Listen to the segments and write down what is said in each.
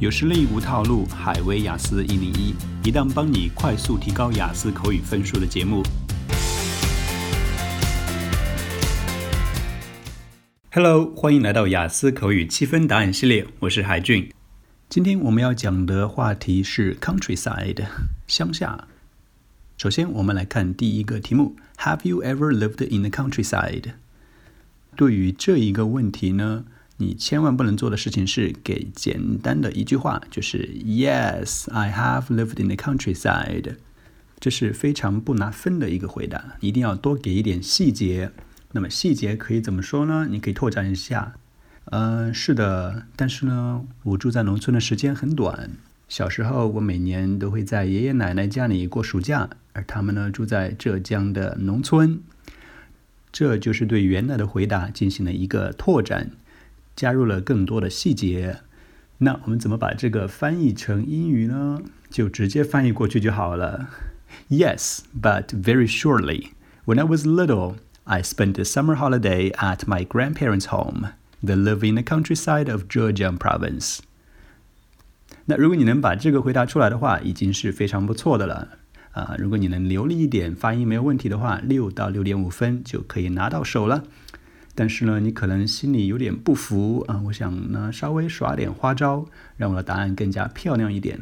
有实力无套路，海威雅思一零一，一档帮你快速提高雅思口语分数的节目。Hello，欢迎来到雅思口语七分答案系列，我是海俊。今天我们要讲的话题是 countryside，乡下。首先，我们来看第一个题目：Have you ever lived in the countryside？对于这一个问题呢？你千万不能做的事情是给简单的一句话，就是 Yes, I have lived in the countryside。这是非常不拿分的一个回答，一定要多给一点细节。那么细节可以怎么说呢？你可以拓展一下。嗯，是的，但是呢，我住在农村的时间很短。小时候，我每年都会在爷爷奶奶家里过暑假，而他们呢住在浙江的农村。这就是对原来的回答进行了一个拓展。加入了更多的细节，那我们怎么把这个翻译成英语呢？就直接翻译过去就好了。Yes, but very shortly. When I was little, I spent the summer holiday at my grandparents' home. They live in the countryside of Zhejiang Province. 那如果你能把这个回答出来的话，已经是非常不错的了。啊，如果你能流利一点，发音没有问题的话，六到六点五分就可以拿到手了。但是呢，你可能心里有点不服啊！我想呢，稍微耍点花招，让我的答案更加漂亮一点。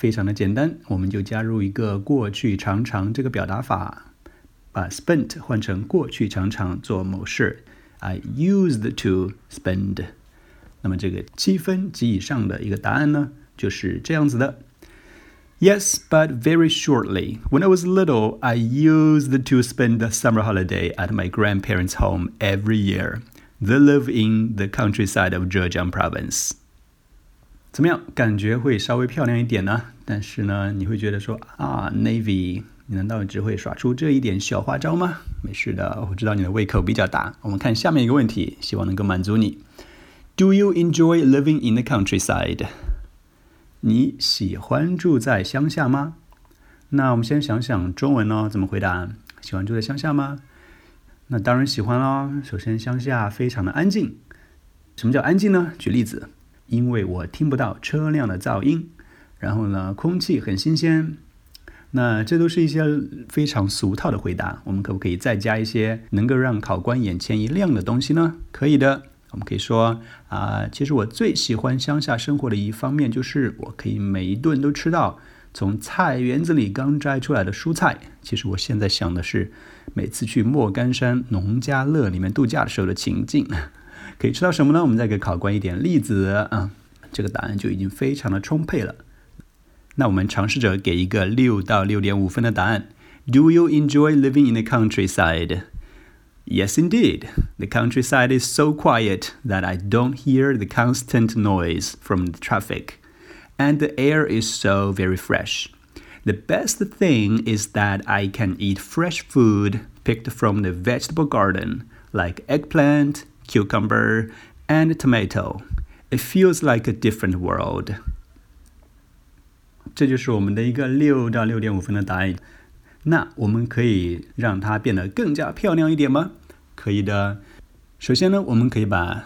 非常的简单，我们就加入一个过去常常这个表达法，把 spent 换成过去常常做某事。I used to spend。那么这个七分及以上的一个答案呢，就是这样子的。Yes, but very shortly. When I was little, I used to spend the summer holiday at my grandparents' home every year. They live in the countryside of Zhejiang province. 怎么样？感觉会稍微漂亮一点呢？但是呢，你会觉得说啊，Navy，你难道只会耍出这一点小花招吗？没事的，我知道你的胃口比较大。我们看下面一个问题，希望能够满足你。Do you enjoy living in the countryside? 你喜欢住在乡下吗？那我们先想想中文哦，怎么回答？喜欢住在乡下吗？那当然喜欢啦。首先，乡下非常的安静。什么叫安静呢？举例子，因为我听不到车辆的噪音。然后呢，空气很新鲜。那这都是一些非常俗套的回答。我们可不可以再加一些能够让考官眼前一亮的东西呢？可以的。我们可以说啊，其实我最喜欢乡下生活的一方面，就是我可以每一顿都吃到从菜园子里刚摘出来的蔬菜。其实我现在想的是，每次去莫干山农家乐里面度假的时候的情境，可以吃到什么呢？我们再给考官一点例子啊，这个答案就已经非常的充沛了。那我们尝试着给一个六到六点五分的答案。Do you enjoy living in the countryside? Yes, indeed. The countryside is so quiet that I don't hear the constant noise from the traffic, and the air is so very fresh. The best thing is that I can eat fresh food picked from the vegetable garden, like eggplant, cucumber, and tomato. It feels like a different world. 这就是我们的一个六到六点五分的答案。那我们可以让它变得更加漂亮一点吗？可以的。 首先呢，我们可以把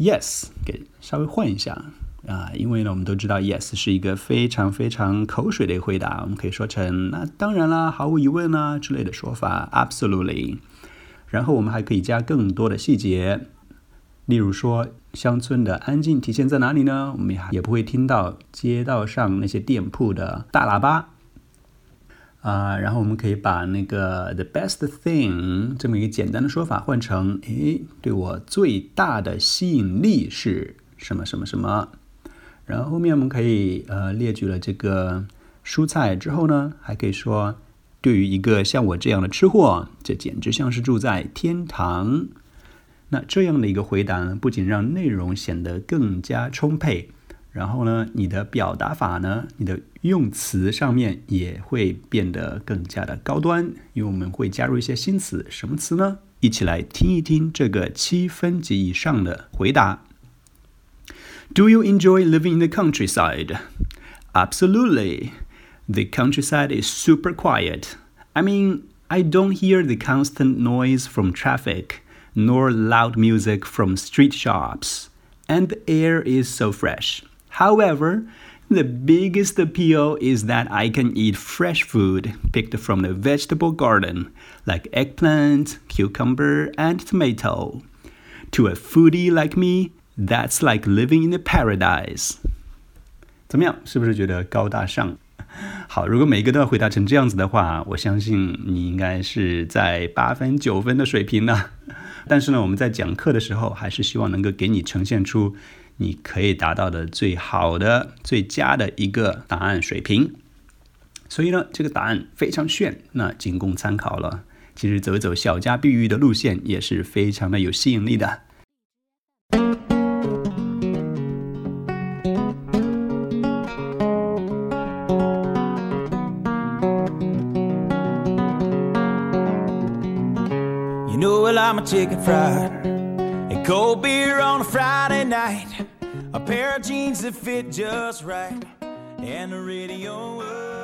yes 给稍微换一下啊，因为呢，我们都知道 yes 是一个非常非常口水的回答，我们可以说成那当然啦，毫无疑问啦之类的说法，absolutely。然后我们还可以加更多的细节，例如说乡村的安静体现在哪里呢？我们也不会听到街道上那些店铺的大喇叭。啊，然后我们可以把那个 the best thing 这么一个简单的说法换成，诶，对我最大的吸引力是什么什么什么？然后后面我们可以呃列举了这个蔬菜之后呢，还可以说，对于一个像我这样的吃货，这简直像是住在天堂。那这样的一个回答呢，不仅让内容显得更加充沛。然后呢，你的表达法呢，你的用词上面也会变得更加的高端，因为我们会加入一些新词。什么词呢？一起来听一听这个七分及以上的回答。Do you enjoy living in the countryside? Absolutely. The countryside is super quiet. I mean, I don't hear the constant noise from traffic, nor loud music from street shops, and the air is so fresh. However, the biggest appeal is that I can eat fresh food picked from the vegetable garden, like eggplant, cucumber, and tomato. To a foodie like me, that's like living in a paradise. 怎么样？是不是觉得高大上？好，如果每一个都要回答成这样子的话，我相信你应该是在八分、九分的水平呢。但是呢，我们在讲课的时候，还是希望能够给你呈现出 你可以达到的最好的、最佳的一个答案水平。所以呢，这个答案非常炫，那仅供参考了。其实走一走小家碧玉的路线也是非常的有吸引力的。youknow a chicken fried. And cold beer on a Friday night. A pair of jeans that fit just right. And the radio.